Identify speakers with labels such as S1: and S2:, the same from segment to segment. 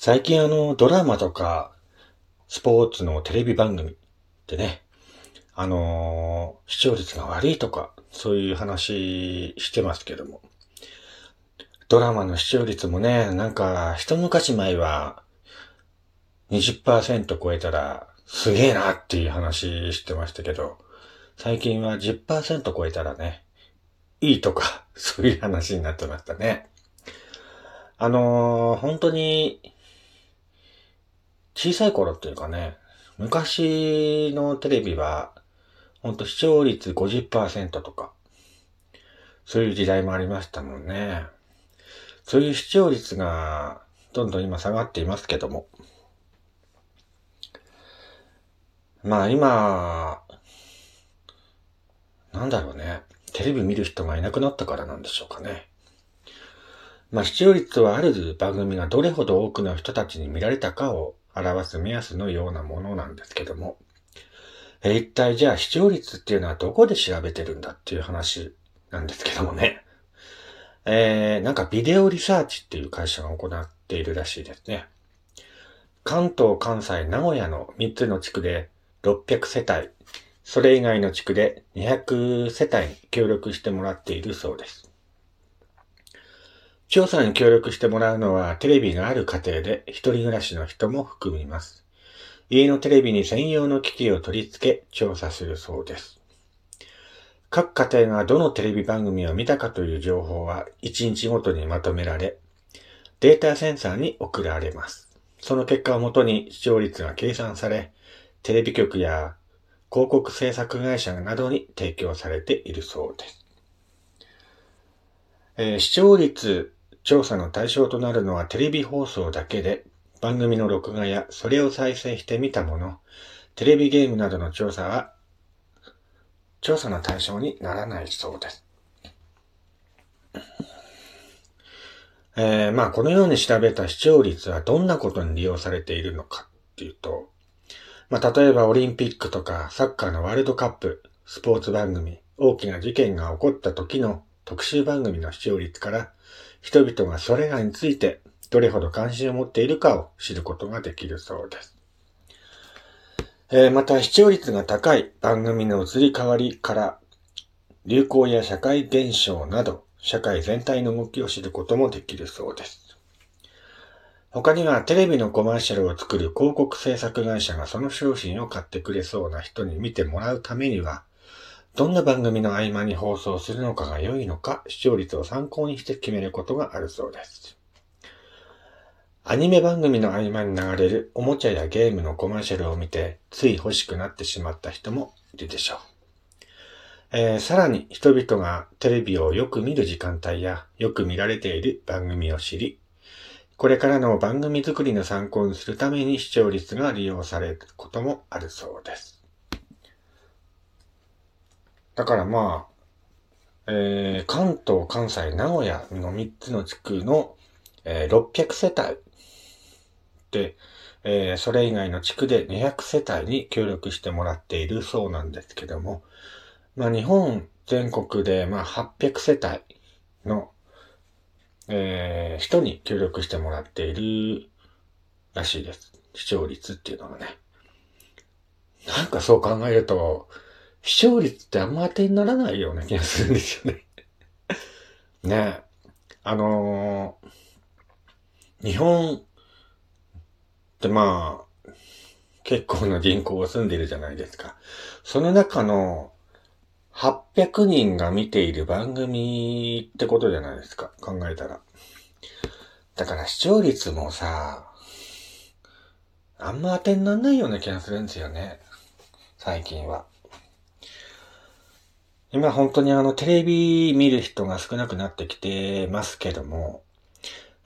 S1: 最近あの、ドラマとか、スポーツのテレビ番組ってね、あのー視聴率が悪いとか、そういう話してますけども。ドラマの視聴率もね、なんか、一昔前は、20%超えたら、すげえなっていう話してましたけど、最近は10%超えたらね、いいとか、そういう話になってましたね。あのー本当に、小さい頃っていうかね、昔のテレビは、ほんと視聴率50%とか、そういう時代もありましたもんね。そういう視聴率が、どんどん今下がっていますけども。まあ今、なんだろうね。テレビ見る人がいなくなったからなんでしょうかね。まあ視聴率はある番組がどれほど多くの人たちに見られたかを表す目安のようなものなんですけども。え一体じゃあ視聴率っていうのはどこで調べてるんだっていう話なんですけどもね。えー、なんかビデオリサーチっていう会社が行っているらしいですね。関東、関西、名古屋の3つの地区で600世帯、それ以外の地区で200世帯に協力してもらっているそうです。調査に協力してもらうのはテレビがある家庭で一人暮らしの人も含みます。家のテレビに専用の機器を取り付け調査するそうです。各家庭がどのテレビ番組を見たかという情報は1日ごとにまとめられ、データセンサーに送られます。その結果をもとに視聴率が計算され、テレビ局や広告制作会社などに提供されているそうです。えー視聴率調査の対象となるのはテレビ放送だけで、番組の録画やそれを再生してみたもの、テレビゲームなどの調査は、調査の対象にならないそうです。えーまあこのように調べた視聴率はどんなことに利用されているのかっていうと、まあ例えばオリンピックとかサッカーのワールドカップ、スポーツ番組、大きな事件が起こった時の特集番組の視聴率から、人々がそれらについてどれほど関心を持っているかを知ることができるそうです。えーまた視聴率が高い番組の移り変わりから流行や社会現象など社会全体の動きを知ることもできるそうです。他にはテレビのコマーシャルを作る広告制作会社がその商品を買ってくれそうな人に見てもらうためには、どんな番組の合間に放送するのかが良いのか視聴率を参考にして決めることがあるそうです。アニメ番組の合間に流れるおもちゃやゲームのコマーシャルを見てつい欲しくなってしまった人もいるでしょう。えーさらに人々がテレビをよく見る時間帯やよく見られている番組を知り、これからの番組作りの参考にするために視聴率が利用されることもあるそうです。だからまあ、えー関東、関西、名古屋の3つの地区の、えー600世帯で、えーそれ以外の地区で200世帯に協力してもらっているそうなんですけども、まあ日本全国でまあ800世帯の、えー人に協力してもらっているらしいです。視聴率っていうのがね。なんかそう考えると、視聴率ってあんま当てにならないような気がするんですよね。ねえ。あのー日本ってまあ、結構な人口が住んでるじゃないですか。その中の800人が見ている番組ってことじゃないですか。考えたら。だから視聴率もさ、あんま当てにならないような気がするんですよね。最近は。今本当にあのテレビ見る人が少なくなってきてますけども、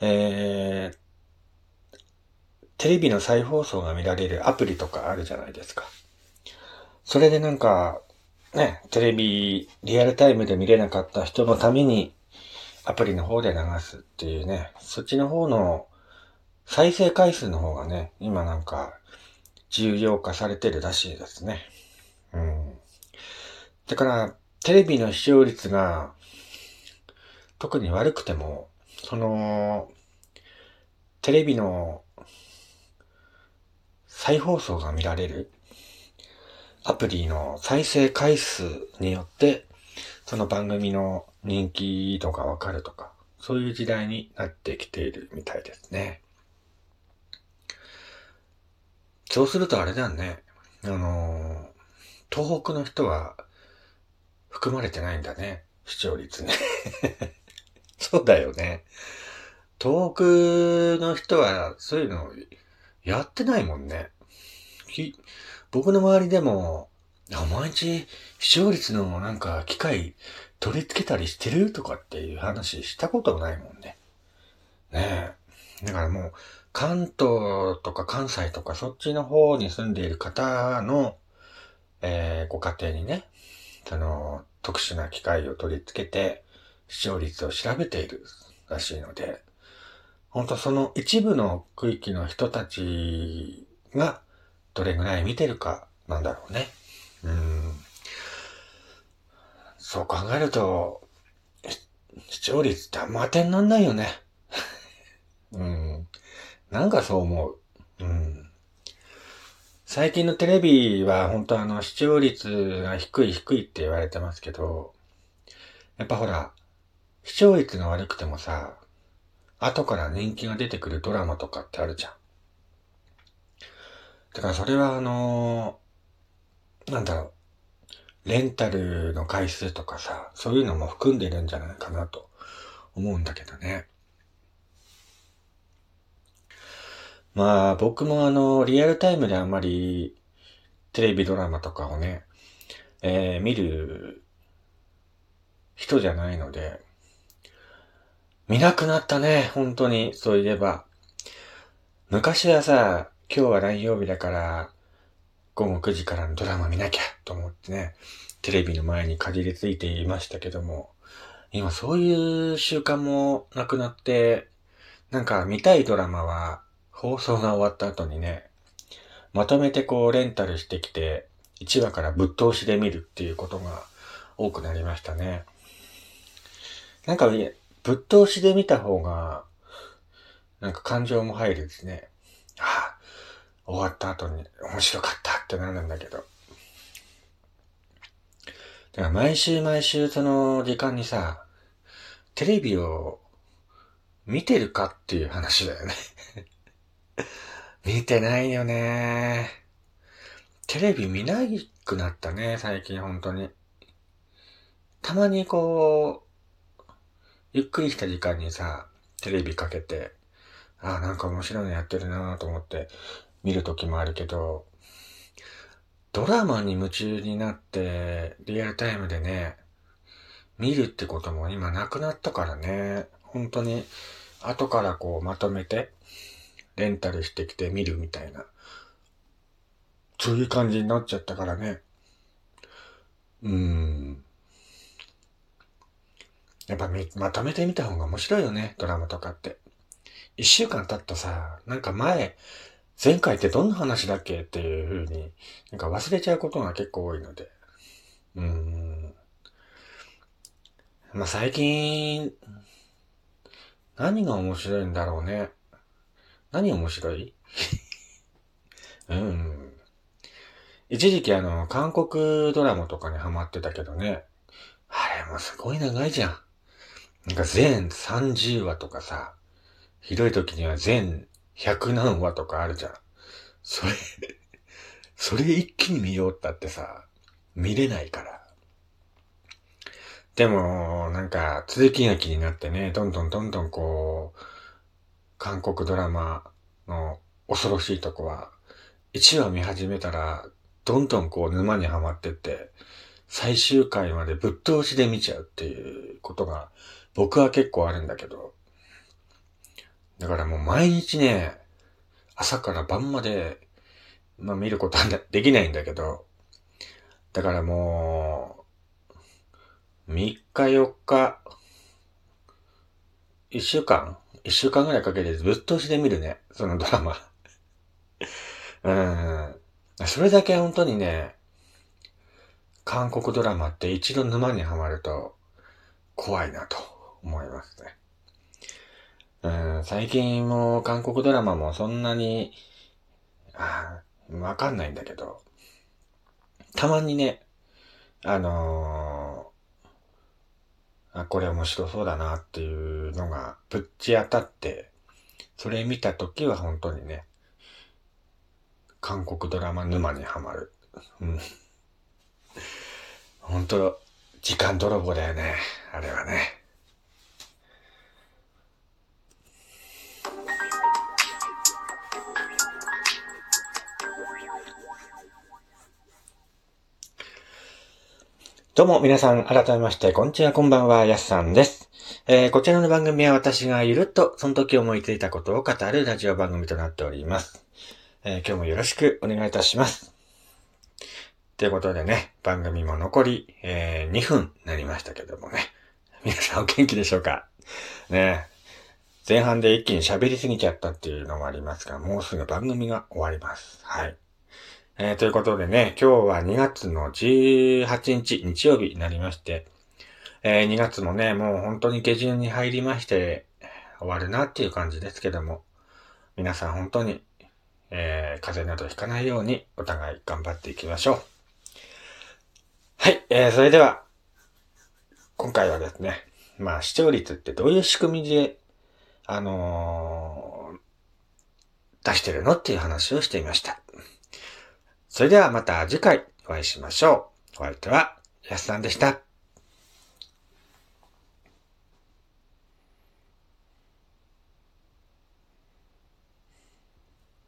S1: えー、テレビの再放送が見られるアプリとかあるじゃないですか。それでなんか、ね、テレビリアルタイムで見れなかった人のためにアプリの方で流すっていうね、そっちの方の再生回数の方がね、今なんか重要化されてるらしいですね。うん。だから、テレビの視聴率が特に悪くても、その、テレビの再放送が見られる。アプリの再生回数によって、その番組の人気度がわかるとか、そういう時代になってきているみたいですね。そうするとあれだよね。あの、東北の人は含まれてないんだね。視聴率ね。そうだよね。東北の人はそういうのやってないもんね。僕の周りでも、毎日視聴率のなんか機械取り付けたりしてるとかっていう話したことないもんね。ねえ。だからもう、関東とか関西とかそっちの方に住んでいる方の、えー、ご家庭にね、その、特殊な機械を取り付けて、視聴率を調べているらしいので、本当その一部の区域の人たちがどれぐらい見てるかなんだろうね。うん。そう考えると、視聴率ってあんま当てになんないよね。うん。なんかそう思う。うん。最近のテレビは本当あの視聴率が低い低いって言われてますけど、やっぱほら、視聴率が悪くてもさ、後から人気が出てくるドラマとかってあるじゃん。だからそれはあの、なんだろう、レンタルの回数とかさ、そういうのも含んでるんじゃないかなと思うんだけどね。まあ僕もあの、リアルタイムであんまりテレビドラマとかをね、えー、見る人じゃないので、見なくなったね、本当に、そういえば。昔はさ、今日は何曜日だから、午後9時からのドラマ見なきゃと思ってね、テレビの前にかじりついていましたけども、今そういう習慣もなくなって、なんか見たいドラマは放送が終わった後にね、まとめてこうレンタルしてきて、1話からぶっ通しで見るっていうことが多くなりましたね。なんかぶっ通しで見た方が、なんか感情も入るですね。ああ、終わった後に面白かったってなるんだけど。だから毎週毎週その時間にさ、テレビを見てるかっていう話だよね 見てないよね。テレビ見なくなったね、最近本当に。たまにこう、ゆっくりした時間にさ、テレビかけて、ああ、なんか面白いのやってるなと思って見る時もあるけど、ドラマに夢中になって、リアルタイムでね、見るってことも今なくなったからね、本当に後からこうまとめて、レンタルしてきて見るみたいな、そういう感じになっちゃったからね。うーん。やっぱまとめてみた方が面白いよね、ドラマとかって。一週間経ったさ、なんか前、前回ってどんな話だっけっていう風に、なんか忘れちゃうことが結構多いので。うーん。まあ、最近、何が面白いんだろうね。何面白い？うん。一時期あの、韓国ドラマとかにハマってたけどね。あれもすごい長いじゃん。なんか全30話とかさ、ひどい時には全100何話とかあるじゃん。それ それ一気に見ようったってさ、見れないから。でも、なんか、続きが気になってね、どんどんどんどんこう、韓国ドラマの恐ろしいとこは、1話見始めたら、どんどんこう沼にはまってって、最終回までぶっ通しで見ちゃうっていうことが僕は結構あるんだけど、だからもう毎日ね、朝から晩まで、まあ見ることはできないんだけど、だからもう、3日4日、1週間 ?1 週間ぐらいかけてぶっ通しで見るね、そのドラマ。うん。それだけ本当にね、韓国ドラマって一度沼にはまると怖いなと。思いますね。うん、最近も韓国ドラマもそんなに、あわかんないんだけど、たまにね、あのー、あ、これ面白そうだなっていうのがぶっち当たって、それ見たときは本当にね、韓国ドラマ沼にはまる。うん。本当時間泥棒だよね。あれはね。どうも皆さん、改めまして、こんにちは、こんばんは、やすさんです。えー、こちらの番組は私がゆるっと、その時思いついたことを語るラジオ番組となっております。えー、今日もよろしくお願いいたします。ということでね、番組も残り、えー、2分になりましたけどもね。皆さんお元気でしょうか？ね前半で一気に喋りすぎちゃったっていうのもありますが、もうすぐ番組が終わります。はい。えー、ということでね、今日は2月の18日、日曜日になりまして、えー、2月もね、もう本当に下旬に入りまして、終わるなっていう感じですけども、皆さん本当に、えー、風邪などひかないようにお互い頑張っていきましょう。はい、えー、それでは、今回はですね、まあ視聴率ってどういう仕組みで、あのー、出してるのっていう話をしていました。それではまた次回お会いしましょう。お相手は、やすさんでした。